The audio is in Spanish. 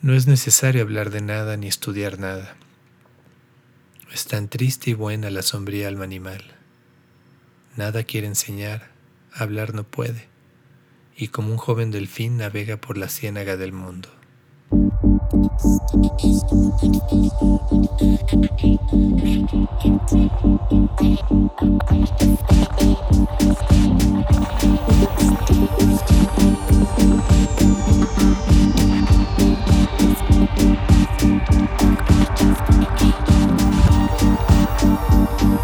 No es necesario hablar de nada ni estudiar nada. Es tan triste y buena la sombría alma animal. Nada quiere enseñar, hablar no puede, y como un joven delfín navega por la ciénaga del mundo. Música